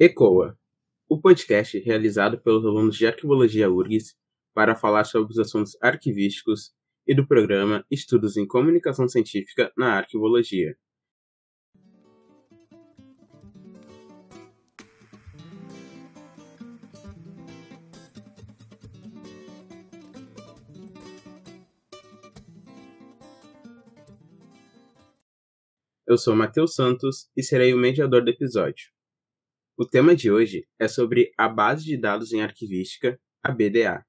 ECOA, o podcast realizado pelos alunos de Arquivologia URGS para falar sobre os assuntos arquivísticos e do programa Estudos em Comunicação Científica na Arquivologia. Eu sou Matheus Santos e serei o mediador do episódio. O tema de hoje é sobre a Base de Dados em Arquivística, a BDA.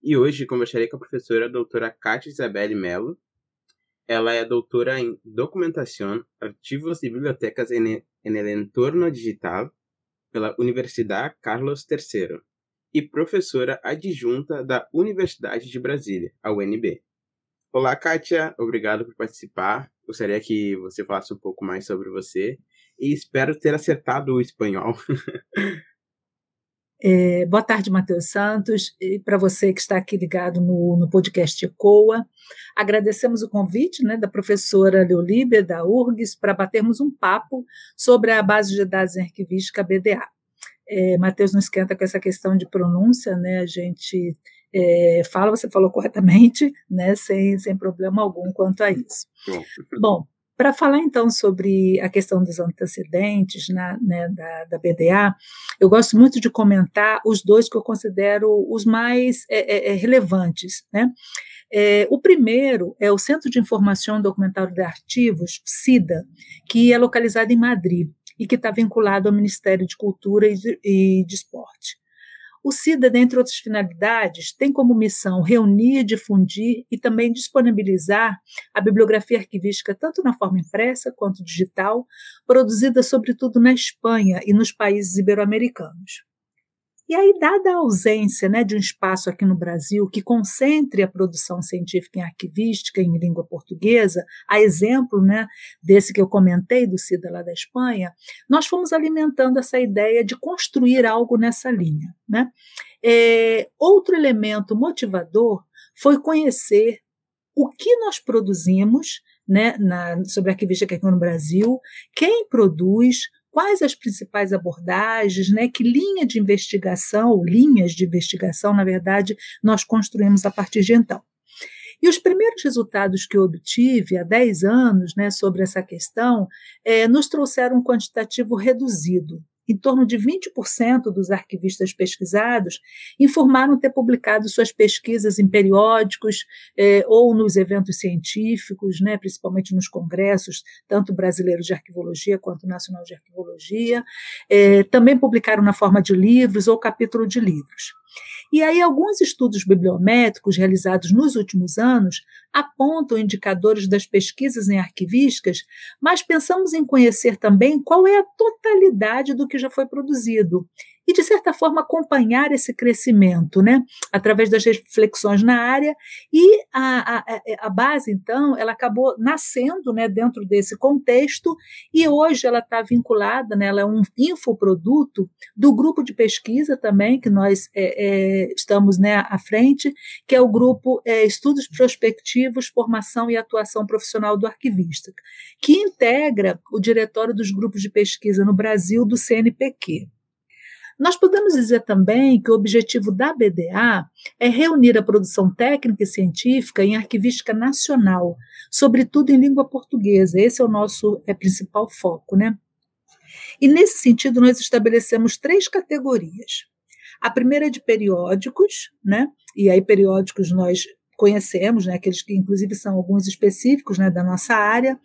E hoje conversarei com a professora doutora Kátia Isabelle Mello. Ela é doutora em Documentação, Arquivos e Bibliotecas en el Entorno Digital pela Universidade Carlos III e professora adjunta da Universidade de Brasília, a UNB. Olá, Kátia, obrigado por participar. Gostaria que você falasse um pouco mais sobre você e espero ter acertado o espanhol. É, boa tarde, Matheus Santos, e para você que está aqui ligado no, no podcast ECOA. Agradecemos o convite né, da professora Leolíbia, da URGS, para batermos um papo sobre a base de dados em arquivística BDA. É, Matheus não esquenta com essa questão de pronúncia, né? A gente é, fala, você falou corretamente, né? Sem, sem problema algum quanto a isso. Bom, para falar então sobre a questão dos antecedentes na, né, da, da, BDA, eu gosto muito de comentar os dois que eu considero os mais é, é, é, relevantes. Né? É, o primeiro é o Centro de Informação Documentário de Arquivos, CIDA, que é localizado em Madrid e que está vinculado ao Ministério de Cultura e de, e de Esporte. O CIDA, dentre outras finalidades, tem como missão reunir, difundir e também disponibilizar a bibliografia arquivística tanto na forma impressa quanto digital, produzida sobretudo na Espanha e nos países ibero-americanos. E aí, dada a ausência né, de um espaço aqui no Brasil que concentre a produção científica em arquivística em língua portuguesa, a exemplo né, desse que eu comentei, do CIDA lá da Espanha, nós fomos alimentando essa ideia de construir algo nessa linha. Né? É, outro elemento motivador foi conhecer o que nós produzimos né, na, sobre arquivística aqui no Brasil, quem produz, quais as principais abordagens, né, que linha de investigação, ou linhas de investigação, na verdade, nós construímos a partir de então. E os primeiros resultados que eu obtive há 10 anos né, sobre essa questão é, nos trouxeram um quantitativo reduzido em torno de 20% dos arquivistas pesquisados informaram ter publicado suas pesquisas em periódicos eh, ou nos eventos científicos, né, principalmente nos congressos, tanto brasileiros de arquivologia quanto nacional de arquivologia. Eh, também publicaram na forma de livros ou capítulo de livros. E aí, alguns estudos bibliométricos realizados nos últimos anos apontam indicadores das pesquisas em arquivísticas, mas pensamos em conhecer também qual é a totalidade do que já foi produzido e, de certa forma, acompanhar esse crescimento, né, através das reflexões na área. E a, a, a base, então, ela acabou nascendo né, dentro desse contexto e hoje ela está vinculada, né, ela é um infoproduto do grupo de pesquisa também, que nós é, é, estamos né, à frente, que é o grupo é, Estudos Prospectivos, Formação e Atuação Profissional do Arquivista, que integra o diretório dos grupos de pesquisa no Brasil do CNPq. Nós podemos dizer também que o objetivo da BDA é reunir a produção técnica e científica em arquivística nacional, sobretudo em língua portuguesa. Esse é o nosso é, principal foco, né? E nesse sentido, nós estabelecemos três categorias. A primeira é de periódicos, né? E aí, periódicos nós conhecemos, né? Aqueles que, inclusive, são alguns específicos né, da nossa área.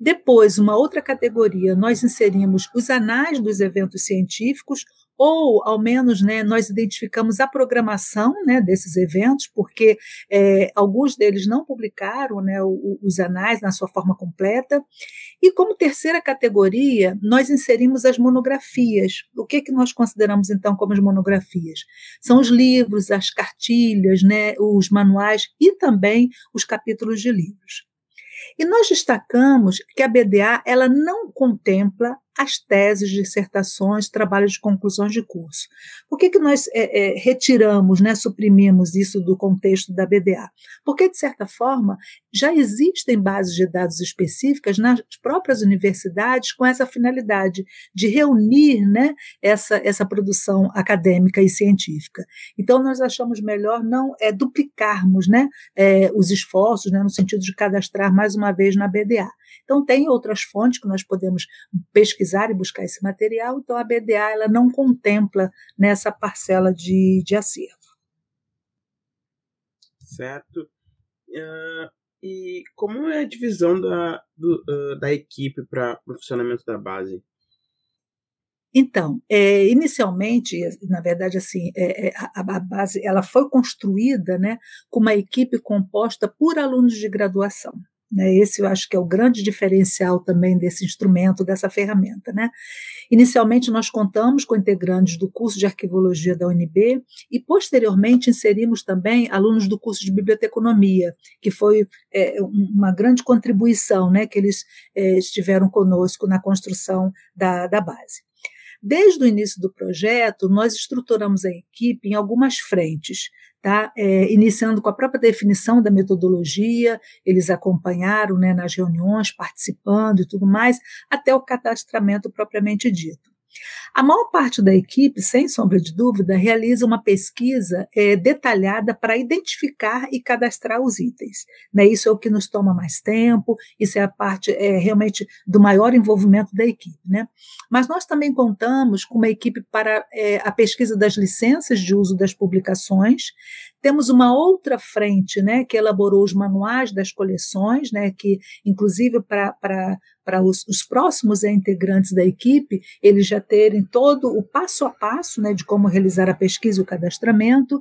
Depois, uma outra categoria, nós inserimos os anais dos eventos científicos ou ao menos né, nós identificamos a programação né, desses eventos, porque é, alguns deles não publicaram né, os anais na sua forma completa. E como terceira categoria, nós inserimos as monografias. O que, que nós consideramos então como as monografias? São os livros, as cartilhas, né, os manuais e também os capítulos de livros. E nós destacamos que a BDA ela não contempla as teses, dissertações, trabalhos de conclusões de curso. Por que, que nós é, é, retiramos, né, suprimimos isso do contexto da BDA? Porque, de certa forma, já existem bases de dados específicas nas próprias universidades com essa finalidade de reunir né, essa, essa produção acadêmica e científica. Então, nós achamos melhor não é, duplicarmos né, é, os esforços, né, no sentido de cadastrar mais uma vez na BDA. Então, tem outras fontes que nós podemos pesquisar e buscar esse material, então a BDA ela não contempla nessa parcela de, de acervo. Certo. Uh, e como é a divisão da, do, uh, da equipe para o funcionamento da base? Então, é, inicialmente, na verdade, assim, é, a, a, base ela foi construída, né, com uma equipe composta por alunos de graduação. Né? Esse eu acho que é o grande diferencial também desse instrumento, dessa ferramenta. Né? Inicialmente, nós contamos com integrantes do curso de arquivologia da UNB e, posteriormente, inserimos também alunos do curso de biblioteconomia, que foi é, uma grande contribuição né, que eles é, estiveram conosco na construção da, da base. Desde o início do projeto, nós estruturamos a equipe em algumas frentes, tá? É, iniciando com a própria definição da metodologia, eles acompanharam né, nas reuniões, participando e tudo mais, até o cadastramento propriamente dito. A maior parte da equipe, sem sombra de dúvida, realiza uma pesquisa é, detalhada para identificar e cadastrar os itens. Né? Isso é o que nos toma mais tempo, isso é a parte é, realmente do maior envolvimento da equipe. Né? Mas nós também contamos com uma equipe para é, a pesquisa das licenças de uso das publicações, temos uma outra frente, né, que elaborou os manuais das coleções, né, que inclusive para para os, os, próximos integrantes da equipe, eles já terem todo o passo a passo né, de como realizar a pesquisa e o cadastramento.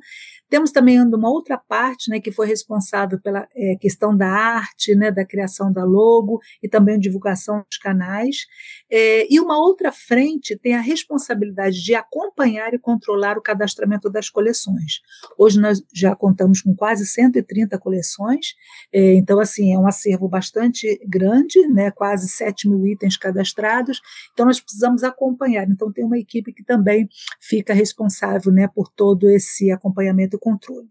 Temos também uma outra parte né, que foi responsável pela é, questão da arte, né, da criação da logo e também divulgação dos canais. É, e uma outra frente tem a responsabilidade de acompanhar e controlar o cadastramento das coleções. Hoje nós já contamos com quase 130 coleções, é, então, assim, é um acervo bastante grande, né, quase 7 mil itens cadastrados, então nós precisamos acompanhar. Então, tem uma equipe que também fica responsável né, por todo esse acompanhamento e controle.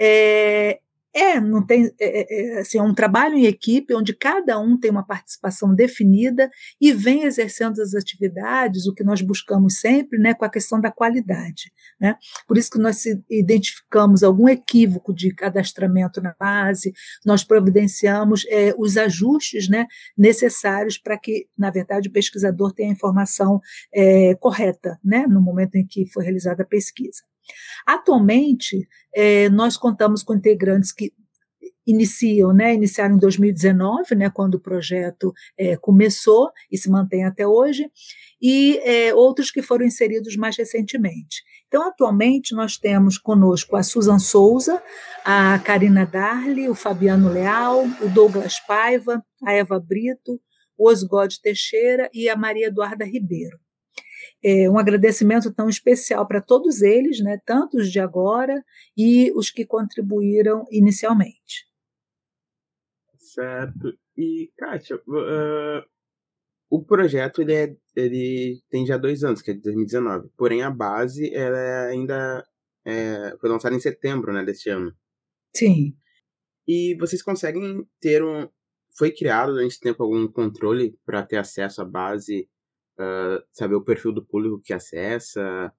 É, é, não tem, é, é, é, assim, é um trabalho em equipe onde cada um tem uma participação definida e vem exercendo as atividades, o que nós buscamos sempre, né, com a questão da qualidade. Né? Por isso que nós identificamos algum equívoco de cadastramento na base, nós providenciamos é, os ajustes né, necessários para que, na verdade, o pesquisador tenha a informação é, correta né, no momento em que foi realizada a pesquisa. Atualmente, é, nós contamos com integrantes que iniciam, né, iniciaram em 2019, né, quando o projeto é, começou e se mantém até hoje, e é, outros que foram inseridos mais recentemente. Então, atualmente, nós temos conosco a Susan Souza, a Karina Darli, o Fabiano Leal, o Douglas Paiva, a Eva Brito, o Osgode Teixeira e a Maria Eduarda Ribeiro é, um agradecimento tão especial para todos eles, né, tanto os de agora e os que contribuíram inicialmente. Certo. E, Kátia, uh, o projeto ele, é, ele tem já dois anos, que é de 2019. Porém, a base ela é ainda é, foi lançada em setembro né, deste ano. Sim. E vocês conseguem ter um. Foi criado durante esse tempo algum controle para ter acesso à base uh, saber o perfil do público que acessa?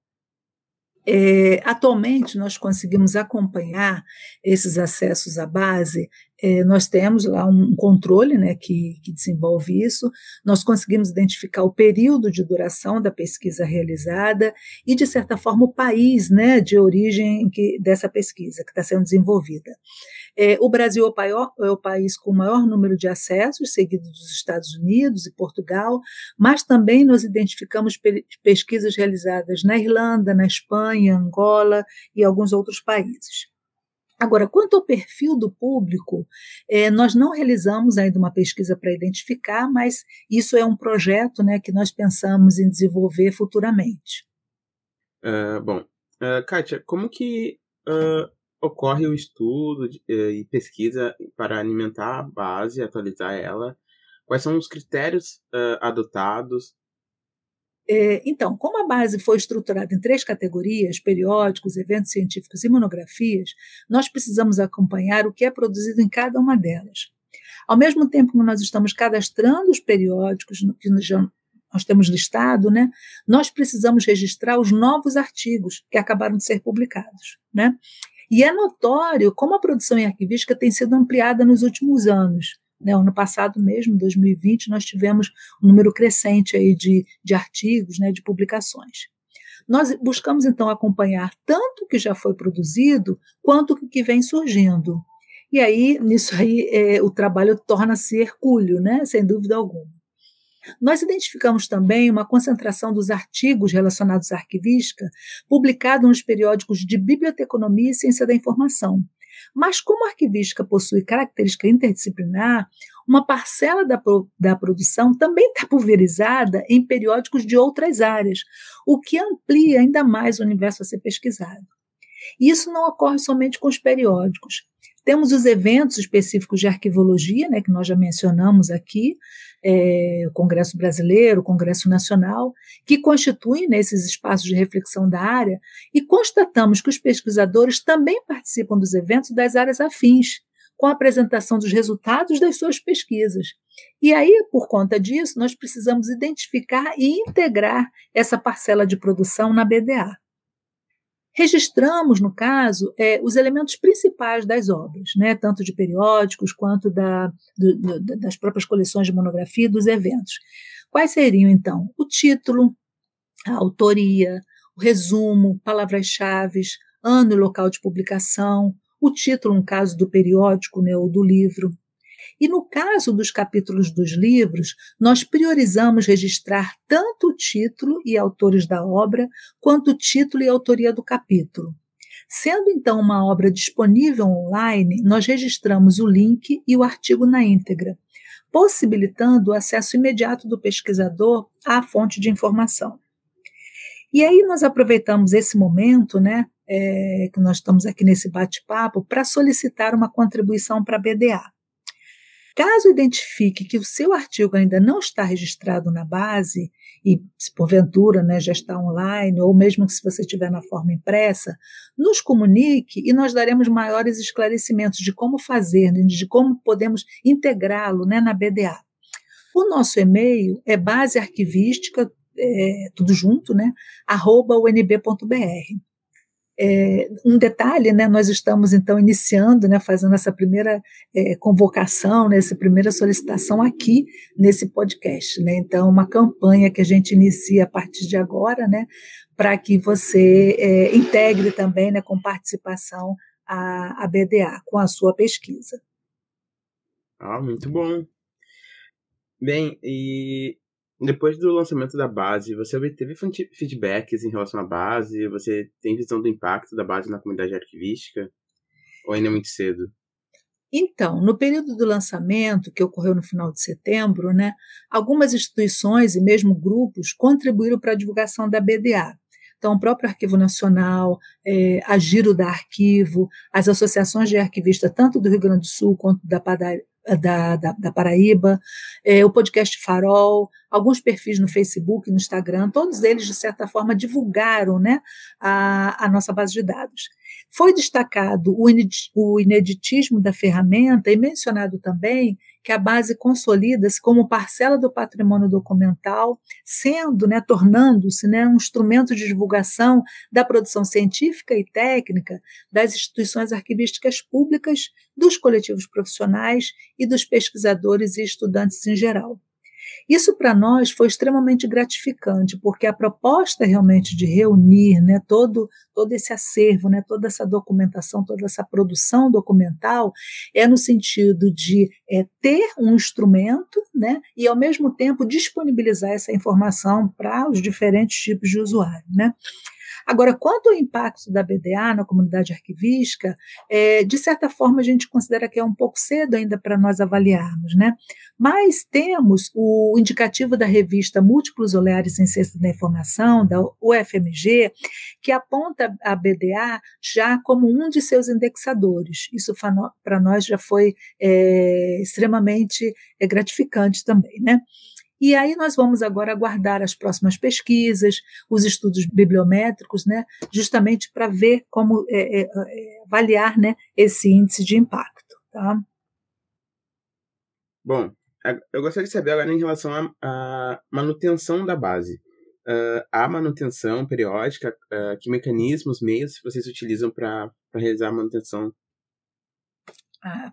É, atualmente, nós conseguimos acompanhar esses acessos à base é, nós temos lá um controle né, que, que, desenvolve isso, nós conseguimos identificar o período de duração da pesquisa realizada e, de certa forma, o país né, de origem que, dessa pesquisa que está sendo desenvolvida. É, o Brasil é o, maior, é o, país com o maior número de acessos, seguido dos Estados Unidos e Portugal, mas também nós identificamos pe pesquisas realizadas na Irlanda, na Espanha, Angola e alguns outros países. Agora, quanto ao perfil do público, é, nós não realizamos ainda uma pesquisa para identificar, mas isso é um projeto né, que nós pensamos em desenvolver futuramente. Uh, bom, uh, Kátia, como que uh, ocorre o estudo de, e pesquisa para alimentar a base, atualizar ela? Quais são os critérios adotados? É, então, como a base foi estruturada em três categorias, periódicos, eventos científicos e monografias, nós precisamos acompanhar o que é produzido em cada uma delas. Ao mesmo tempo que nós estamos cadastrando os periódicos que nós temos listado, né, nós precisamos registrar os novos artigos que acabaram de ser publicados. Né? E é notório como a produção em arquivística tem sido ampliada nos últimos anos. Né? Ano passado mesmo, 2020, nós tivemos um número crescente aí de, de artigos, né, de publicações. Nós buscamos, então, acompanhar tanto o que já foi produzido quanto o que vem surgindo. E aí, nisso aí, é, o trabalho torna-se hercúleo, né? sem dúvida alguma. Nós identificamos também uma concentração dos artigos relacionados à arquivística publicados nos periódicos de Biblioteconomia e Ciência da Informação. Mas, como a arquivística possui característica interdisciplinar, uma parcela da, da produção também está pulverizada em periódicos de outras áreas, o que amplia ainda mais o universo a ser pesquisado. Isso não ocorre somente com os periódicos. Temos os eventos específicos de arquivologia, né, que nós já mencionamos aqui, é, o Congresso Brasileiro, o Congresso Nacional, que constituem nesses espaços de reflexão da área, e constatamos que os pesquisadores também participam dos eventos das áreas afins, com a apresentação dos resultados das suas pesquisas. E aí, por conta disso, nós precisamos identificar e integrar essa parcela de produção na BDA. Registramos, no caso, é, os elementos principais das obras, né, tanto de periódicos quanto da, do, do, das próprias coleções de monografia dos eventos. Quais seriam, então? O título, a autoria, o resumo, palavras-chave, ano e local de publicação, o título, no caso do periódico né, ou do livro, e no caso dos capítulos dos livros, nós priorizamos registrar tanto o título e autores da obra, quanto o título e autoria do capítulo. Sendo então uma obra disponível online, nós registramos o link e o artigo na íntegra, possibilitando o acesso imediato do pesquisador à fonte de informação. E aí nós aproveitamos esse momento, né, é, que nós estamos aqui nesse bate-papo, para solicitar uma contribuição para a BDA. Caso identifique que o seu artigo ainda não está registrado na base, e se porventura né, já está online, ou mesmo se você estiver na forma impressa, nos comunique e nós daremos maiores esclarecimentos de como fazer, né, de como podemos integrá-lo né, na BDA. O nosso e-mail é basearquivística, é, tudo junto, né, arroba unb.br. É, um detalhe, né, nós estamos então iniciando, né, fazendo essa primeira é, convocação, né, essa primeira solicitação aqui nesse podcast, né, então uma campanha que a gente inicia a partir de agora, né, para que você é, integre também, né, com participação a, a BDA com a sua pesquisa. Ah, muito bom. Bem, e depois do lançamento da base, você obteve feedbacks em relação à base? Você tem visão do impacto da base na comunidade arquivística? Ou ainda é muito cedo? Então, no período do lançamento, que ocorreu no final de setembro, né, algumas instituições e mesmo grupos contribuíram para a divulgação da BDA. Então, o próprio Arquivo Nacional, é, a Giro da Arquivo, as associações de arquivistas, tanto do Rio Grande do Sul quanto da, da, da, da Paraíba, é, o podcast Farol, alguns perfis no Facebook, no Instagram, todos eles, de certa forma, divulgaram né, a, a nossa base de dados. Foi destacado o ineditismo da ferramenta e mencionado também que a base consolida-se como parcela do patrimônio documental, sendo, né, tornando-se né, um instrumento de divulgação da produção científica e técnica das instituições arquivísticas públicas, dos coletivos profissionais e dos pesquisadores e estudantes em geral. Isso para nós foi extremamente gratificante, porque a proposta realmente de reunir né, todo, todo esse acervo, né, toda essa documentação, toda essa produção documental, é no sentido de é, ter um instrumento né, e, ao mesmo tempo, disponibilizar essa informação para os diferentes tipos de usuário. Né? Agora, quanto ao impacto da BDA na comunidade arquivística, é, de certa forma a gente considera que é um pouco cedo ainda para nós avaliarmos, né? Mas temos o indicativo da revista Múltiplos Olhares em Ciência da Informação, da UFMG, que aponta a BDA já como um de seus indexadores. Isso para nós já foi é, extremamente é, gratificante também, né? E aí nós vamos agora aguardar as próximas pesquisas, os estudos bibliométricos, né, justamente para ver como é, é, é, avaliar né, esse índice de impacto. Tá? Bom, eu gostaria de saber agora em relação à manutenção da base. Uh, há manutenção periódica? Uh, que mecanismos, meios vocês utilizam para realizar a manutenção? Ah,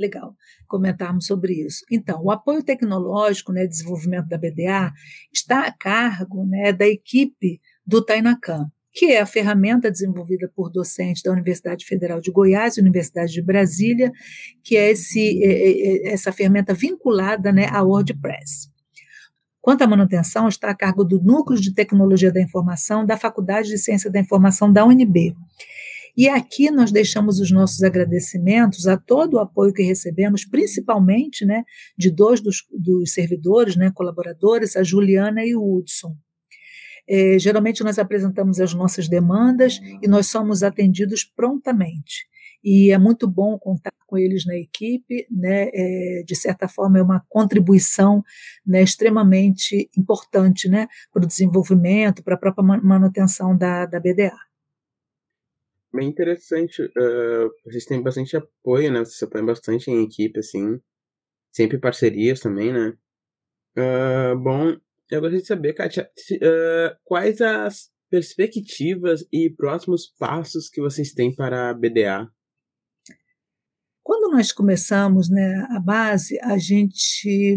legal comentarmos sobre isso. Então, o apoio tecnológico, né, desenvolvimento da BDA, está a cargo né, da equipe do Tainacan, que é a ferramenta desenvolvida por docentes da Universidade Federal de Goiás e Universidade de Brasília, que é esse, é, é, é, essa ferramenta vinculada né, à WordPress. Quanto à manutenção, está a cargo do Núcleo de Tecnologia da Informação da Faculdade de Ciência da Informação da UNB. E aqui nós deixamos os nossos agradecimentos a todo o apoio que recebemos, principalmente né, de dois dos, dos servidores, né, colaboradores, a Juliana e o Hudson. É, geralmente nós apresentamos as nossas demandas e nós somos atendidos prontamente. E é muito bom contar com eles na equipe, né? É, de certa forma é uma contribuição né, extremamente importante né, para o desenvolvimento, para a própria manutenção da, da BDA bem interessante. Uh, vocês têm bastante apoio, né? Vocês apoiam bastante em equipe, assim. Sempre parcerias também, né? Uh, bom, eu gostaria de saber, Kátia, uh, quais as perspectivas e próximos passos que vocês têm para a BDA? Quando nós começamos né, a base, a gente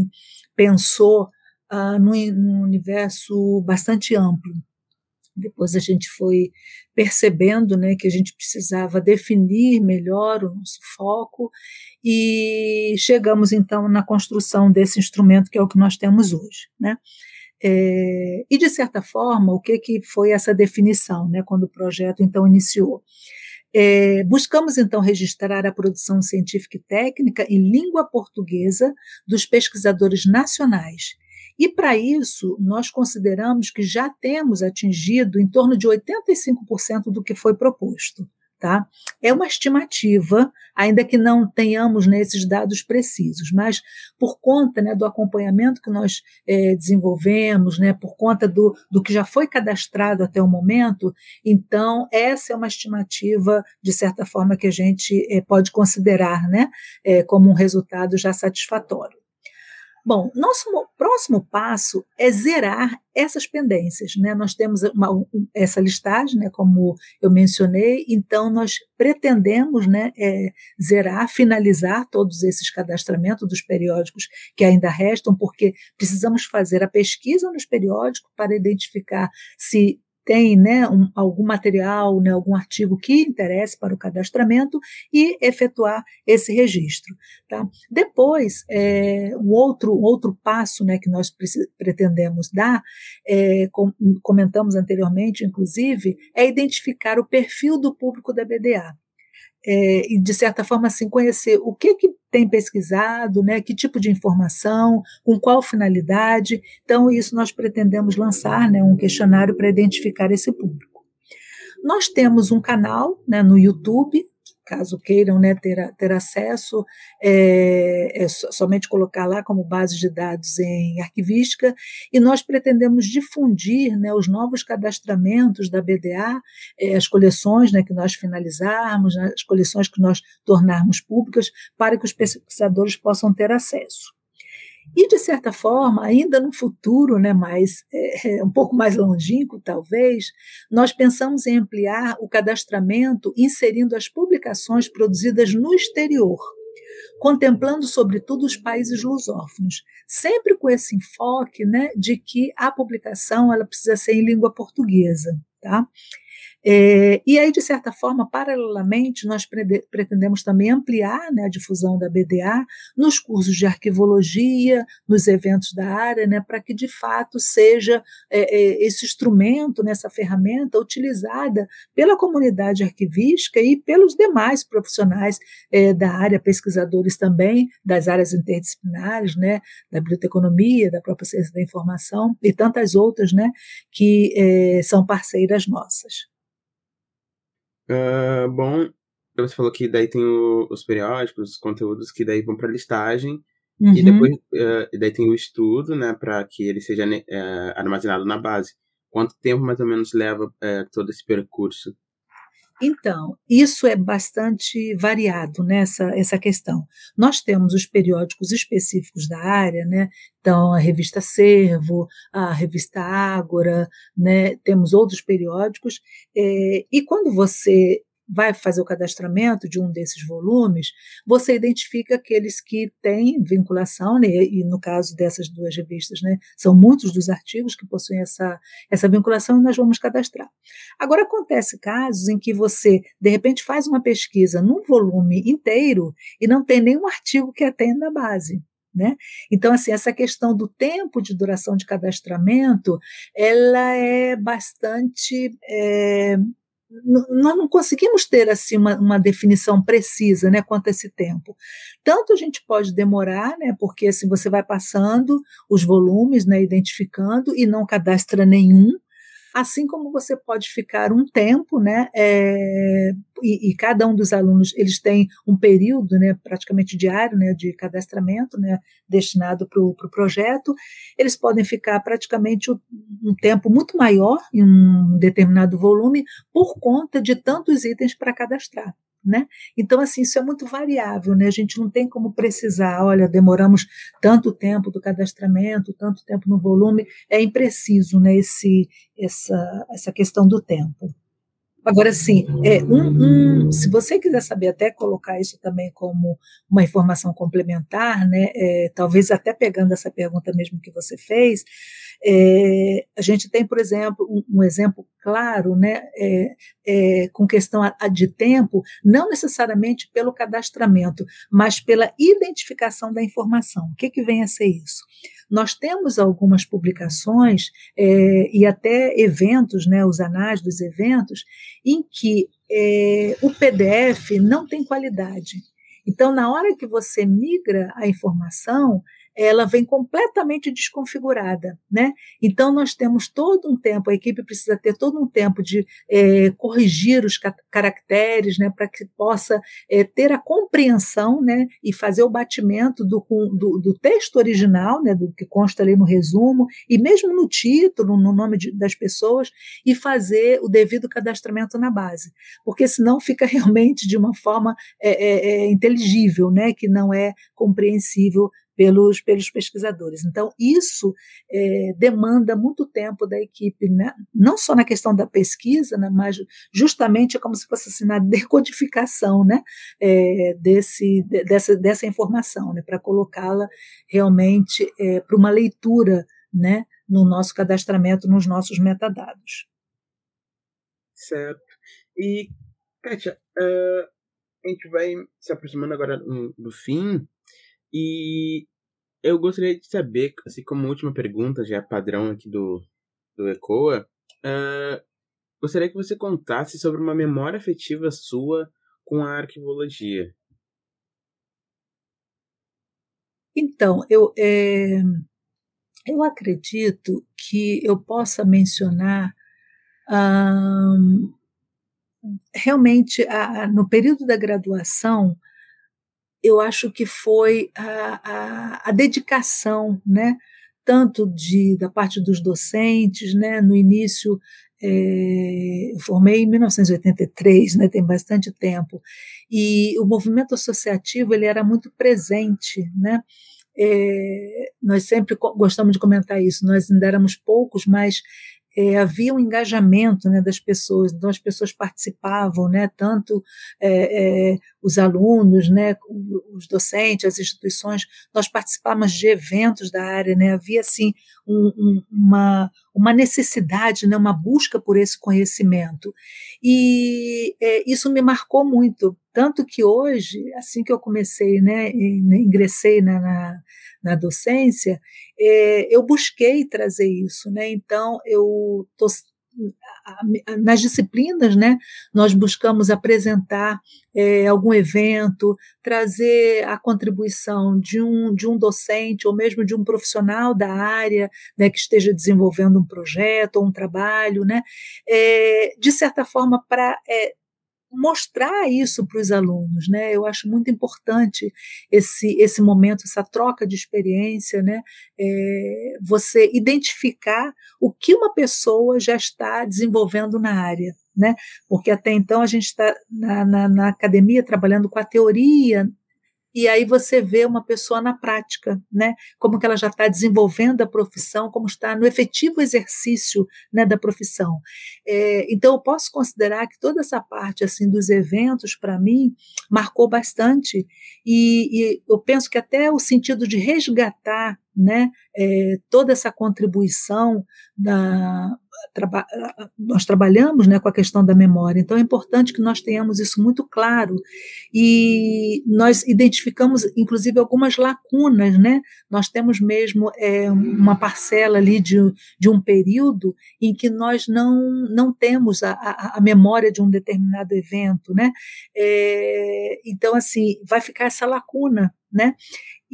pensou uh, num universo bastante amplo. Depois a gente foi percebendo né, que a gente precisava definir melhor o nosso foco e chegamos então na construção desse instrumento que é o que nós temos hoje. Né? É, e de certa forma, o que, que foi essa definição, né, quando o projeto então iniciou? É, buscamos então registrar a produção científica e técnica em língua portuguesa dos pesquisadores nacionais e para isso, nós consideramos que já temos atingido em torno de 85% do que foi proposto. Tá? É uma estimativa, ainda que não tenhamos nesses dados precisos, mas por conta né, do acompanhamento que nós é, desenvolvemos, né, por conta do, do que já foi cadastrado até o momento, então essa é uma estimativa, de certa forma, que a gente é, pode considerar né, é, como um resultado já satisfatório. Bom, nosso próximo passo é zerar essas pendências. Né? Nós temos uma, essa listagem, né, como eu mencionei, então nós pretendemos né, é, zerar, finalizar todos esses cadastramentos dos periódicos que ainda restam, porque precisamos fazer a pesquisa nos periódicos para identificar se tem né, um, algum material, né, algum artigo que interesse para o cadastramento e efetuar esse registro. Tá? Depois, é, um outro, outro passo né, que nós pretendemos dar, é, com, comentamos anteriormente, inclusive, é identificar o perfil do público da BDA é, e, de certa forma, assim, conhecer o que, que tem pesquisado, né, que tipo de informação, com qual finalidade. Então, isso nós pretendemos lançar né, um questionário para identificar esse público. Nós temos um canal né, no YouTube caso queiram né, ter, ter acesso, é, é somente colocar lá como base de dados em arquivística, e nós pretendemos difundir né, os novos cadastramentos da BDA, é, as coleções né, que nós finalizarmos, né, as coleções que nós tornarmos públicas, para que os pesquisadores possam ter acesso. E, de certa forma, ainda no futuro, né, mais, é, é, um pouco mais longínquo, talvez, nós pensamos em ampliar o cadastramento inserindo as publicações produzidas no exterior, contemplando, sobretudo, os países lusófonos, sempre com esse enfoque né, de que a publicação ela precisa ser em língua portuguesa. Tá? É, e aí, de certa forma, paralelamente, nós pretendemos também ampliar né, a difusão da BDA nos cursos de arquivologia, nos eventos da área, né, para que de fato seja é, é, esse instrumento, nessa ferramenta, utilizada pela comunidade arquivística e pelos demais profissionais é, da área, pesquisadores também das áreas interdisciplinares, né, da biblioteconomia, da própria ciência da informação e tantas outras né, que é, são parceiras nossas. Uh, bom, você falou que daí tem o, os periódicos, os conteúdos que daí vão para listagem Uhum. E depois, uh, daí tem o estudo, né, para que ele seja uh, armazenado na base. Quanto tempo mais ou menos leva uh, todo esse percurso? Então, isso é bastante variado nessa né, essa questão. Nós temos os periódicos específicos da área, né? Então, a revista Servo, a revista Ágora, né? Temos outros periódicos. É, e quando você vai fazer o cadastramento de um desses volumes, você identifica aqueles que têm vinculação, né, e no caso dessas duas revistas, né, são muitos dos artigos que possuem essa, essa vinculação e nós vamos cadastrar. Agora, acontece casos em que você, de repente, faz uma pesquisa num volume inteiro e não tem nenhum artigo que atenda a base. Né? Então, assim, essa questão do tempo de duração de cadastramento, ela é bastante é, nós não conseguimos ter assim uma, uma, definição precisa, né, quanto a esse tempo. Tanto a gente pode demorar, né, porque assim você vai passando os volumes, né, identificando e não cadastra nenhum, assim como você pode ficar um tempo, né, é, e, e, cada um dos alunos eles têm um período, né, praticamente diário, né, de cadastramento, né, destinado para o pro projeto, eles podem ficar praticamente um, tempo muito maior em um determinado volume por conta de tantos itens para cadastrar. Né? Então, assim, isso é muito variável, né? A gente não tem como precisar, olha, demoramos tanto tempo do cadastramento, tanto tempo no volume, é impreciso, né? Esse, essa, essa questão do tempo. Agora, sim, é, um, um, se você quiser saber até colocar isso também como uma informação complementar, né, é, talvez até pegando essa pergunta mesmo que você fez, é, a gente tem, por exemplo, um, um exemplo claro, né, é, é, com questão de tempo, não necessariamente pelo cadastramento, mas pela identificação da informação. O que, que vem a ser isso? Nós temos algumas publicações é, e até eventos, né, os anais dos eventos, em que é, o PDF não tem qualidade. Então, na hora que você migra a informação, ela vem completamente desconfigurada, né? Então nós temos todo um tempo, a equipe precisa ter todo um tempo de é, corrigir os caracteres, né, para que possa é, ter a compreensão, né, e fazer o batimento do, do, do, texto original, né, do que consta ali no resumo e mesmo no título, no nome de, das pessoas e fazer o devido cadastramento na base, porque senão fica realmente de uma forma é, é, é inteligível, né, que não é compreensível pelos, pelos pesquisadores. Então, isso é, demanda muito tempo da equipe, né? não só na questão da pesquisa, né? mas justamente é como se fosse assim, na decodificação né? É, desse, dessa, dessa informação, né? para colocá-la realmente é, para uma leitura né? no nosso cadastramento, nos nossos metadados. Certo. E, Kátia, uh, a gente vai se aproximando agora do fim e eu gostaria de saber, assim como última pergunta, já padrão aqui do, do ECOA, uh, gostaria que você contasse sobre uma memória afetiva sua com a arquivologia. Então, eu, é, eu acredito que eu possa mencionar realmente a, a, no período da graduação eu acho que foi a, a, a dedicação, né? tanto de, da parte dos docentes, né? no início é, eu formei em 1983, né, tem bastante tempo, e o movimento associativo ele era muito presente, né, é, nós sempre gostamos de comentar isso, nós ainda éramos poucos, mas é, havia um engajamento né, das pessoas, então as pessoas participavam, né, tanto é, é, os alunos, né, os docentes, as instituições, nós participávamos de eventos da área, né, havia assim um, um, uma, uma necessidade, né, uma busca por esse conhecimento. E é, isso me marcou muito, tanto que hoje, assim que eu comecei, né, ingressei na, na na docência, é, eu busquei trazer isso, né? Então eu tô, nas disciplinas, né, nós buscamos apresentar é, algum evento, trazer a contribuição de um, de um docente ou mesmo de um profissional da área né, que esteja desenvolvendo um projeto ou um trabalho, né, é, de certa forma, para é, mostrar isso para os alunos, né? Eu acho muito importante esse esse momento, essa troca de experiência, né? É, você identificar o que uma pessoa já está desenvolvendo na área, né? Porque até então a gente está na, na, na academia trabalhando com a teoria e aí você vê uma pessoa na prática, né? Como que ela já está desenvolvendo a profissão, como está no efetivo exercício né, da profissão. É, então eu posso considerar que toda essa parte assim dos eventos para mim marcou bastante e, e eu penso que até o sentido de resgatar né, é, toda essa contribuição da, traba, nós trabalhamos né, com a questão da memória, então é importante que nós tenhamos isso muito claro e nós identificamos, inclusive, algumas lacunas, né? Nós temos mesmo é, uma parcela ali de, de um período em que nós não, não temos a, a, a memória de um determinado evento, né? É, então, assim, vai ficar essa lacuna, né?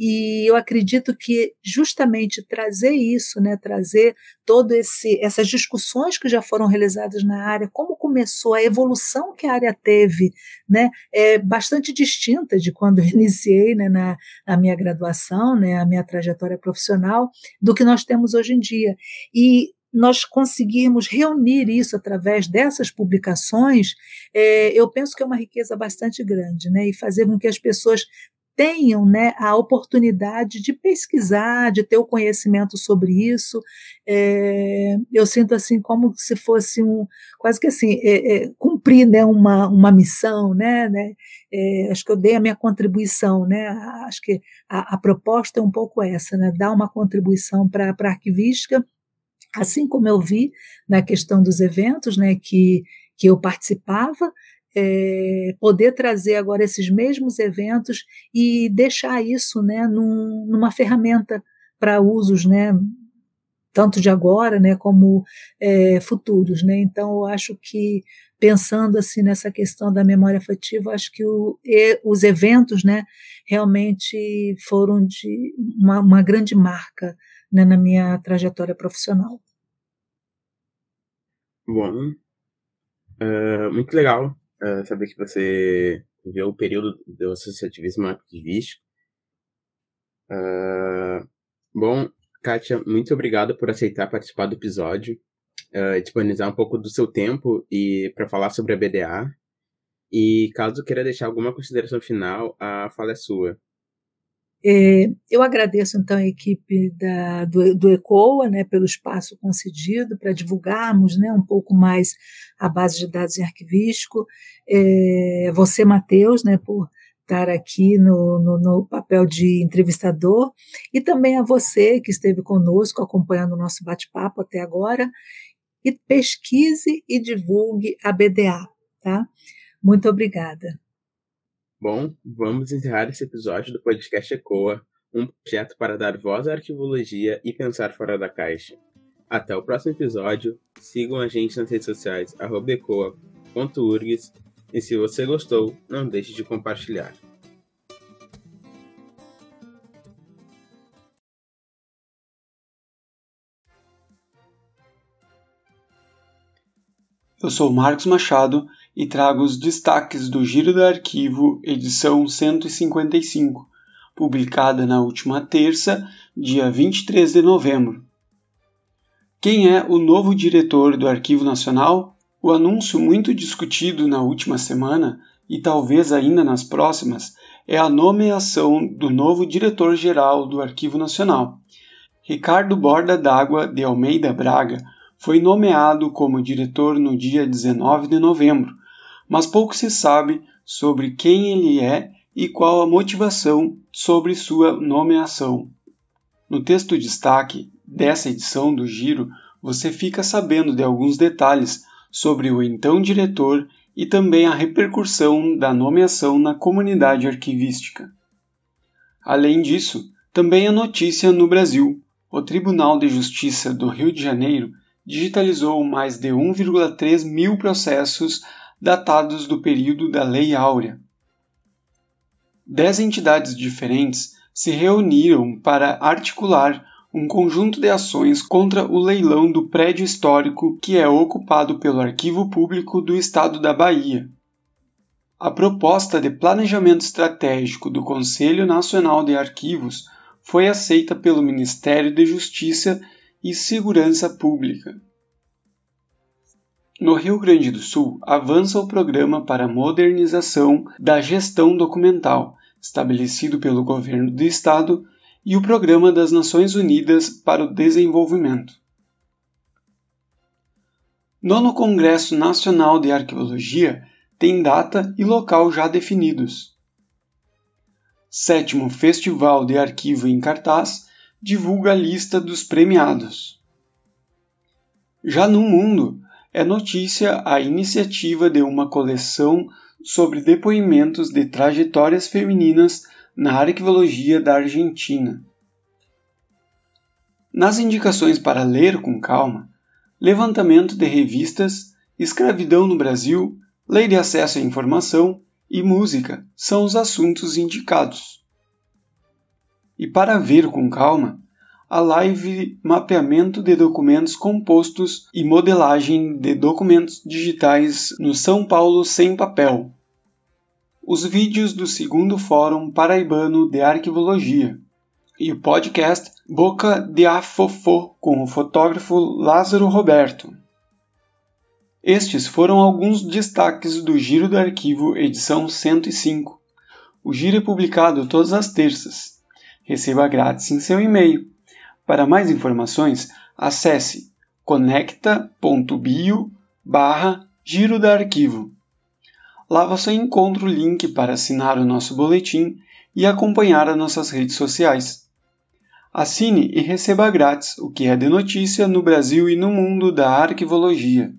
E eu acredito que justamente trazer isso, né, trazer todo esse essas discussões que já foram realizadas na área, como começou a evolução que a área teve, né, é bastante distinta de quando eu iniciei, né, na, na minha graduação, né, a minha trajetória profissional, do que nós temos hoje em dia. E nós conseguirmos reunir isso através dessas publicações, é, eu penso que é uma riqueza bastante grande, né? E fazer com que as pessoas tenham né, a oportunidade de pesquisar, de ter o conhecimento sobre isso. É, eu sinto assim como se fosse um quase que assim é, é, cumprir né, uma, uma missão, né, né. É, acho que eu dei a minha contribuição, né, acho que a, a proposta é um pouco essa, né, dar uma contribuição para a arquivística, assim como eu vi na questão dos eventos, né, que que eu participava, é, poder trazer agora esses mesmos eventos e deixar isso né, num, numa ferramenta para usos, né, tanto de agora, né, como é, futuros, né. Então, eu acho que pensando assim nessa questão da memória afetiva, acho que o, e, os eventos, né, realmente foram de uma, uma grande marca né, na minha trajetória profissional. Bom, uh, muito legal uh, saber que você viveu o período do associativismo ativístico. Uh, bom, Kátia, muito obrigado por aceitar participar do episódio, uh, disponibilizar um pouco do seu tempo e para falar sobre a BDA. E caso queira deixar alguma consideração final, a fala é sua. É, eu agradeço então a equipe da, do, do, ECOA né, pelo espaço concedido para divulgarmos né, um pouco mais a base de dados em arquivístico. É, você, Matheus, né, por estar aqui no, no, no, papel de entrevistador, e também a você que esteve conosco acompanhando o nosso bate-papo até agora. E pesquise e divulgue a BDA. Tá? Muito obrigada. Bom, vamos encerrar esse episódio do podcast Ecoa, um projeto para dar voz à arquivologia e pensar fora da caixa. Até o próximo episódio, sigam a gente nas redes sociais ecoa.urgs e se você gostou, não deixe de compartilhar. Eu sou Marcos Machado e trago os destaques do Giro do Arquivo, edição 155, publicada na última terça, dia 23 de novembro. Quem é o novo diretor do Arquivo Nacional? O anúncio muito discutido na última semana e talvez ainda nas próximas é a nomeação do novo diretor-geral do Arquivo Nacional. Ricardo Borda d'Água de Almeida Braga foi nomeado como diretor no dia 19 de novembro, mas pouco se sabe sobre quem ele é e qual a motivação sobre sua nomeação. No texto destaque dessa edição do Giro, você fica sabendo de alguns detalhes sobre o então diretor e também a repercussão da nomeação na comunidade arquivística. Além disso, também a notícia no Brasil. O Tribunal de Justiça do Rio de Janeiro digitalizou mais de 1,3 mil processos datados do período da Lei Áurea. Dez entidades diferentes se reuniram para articular um conjunto de ações contra o leilão do prédio histórico que é ocupado pelo Arquivo Público do Estado da Bahia. A proposta de planejamento estratégico do Conselho Nacional de Arquivos foi aceita pelo Ministério de Justiça e Segurança Pública. No Rio Grande do Sul, avança o Programa para Modernização da Gestão Documental, estabelecido pelo Governo do Estado, e o Programa das Nações Unidas para o Desenvolvimento. Nono Congresso Nacional de Arqueologia tem data e local já definidos. Sétimo Festival de Arquivo em Cartaz divulga a lista dos premiados. Já no mundo, é notícia a iniciativa de uma coleção sobre depoimentos de trajetórias femininas na arqueologia da Argentina. Nas indicações para ler com calma, levantamento de revistas, escravidão no Brasil, lei de acesso à informação e música são os assuntos indicados. E para ver com calma, a live Mapeamento de Documentos Compostos e Modelagem de Documentos Digitais no São Paulo Sem Papel. Os vídeos do segundo Fórum Paraibano de Arquivologia e o podcast Boca de Afofô com o fotógrafo Lázaro Roberto. Estes foram alguns destaques do Giro do Arquivo, edição 105. O giro é publicado todas as terças. Receba grátis em seu e-mail para mais informações, acesse conecta.bio barra Giro da Arquivo. Lá você encontra o link para assinar o nosso boletim e acompanhar as nossas redes sociais. Assine e receba grátis o que é de notícia no Brasil e no mundo da arquivologia.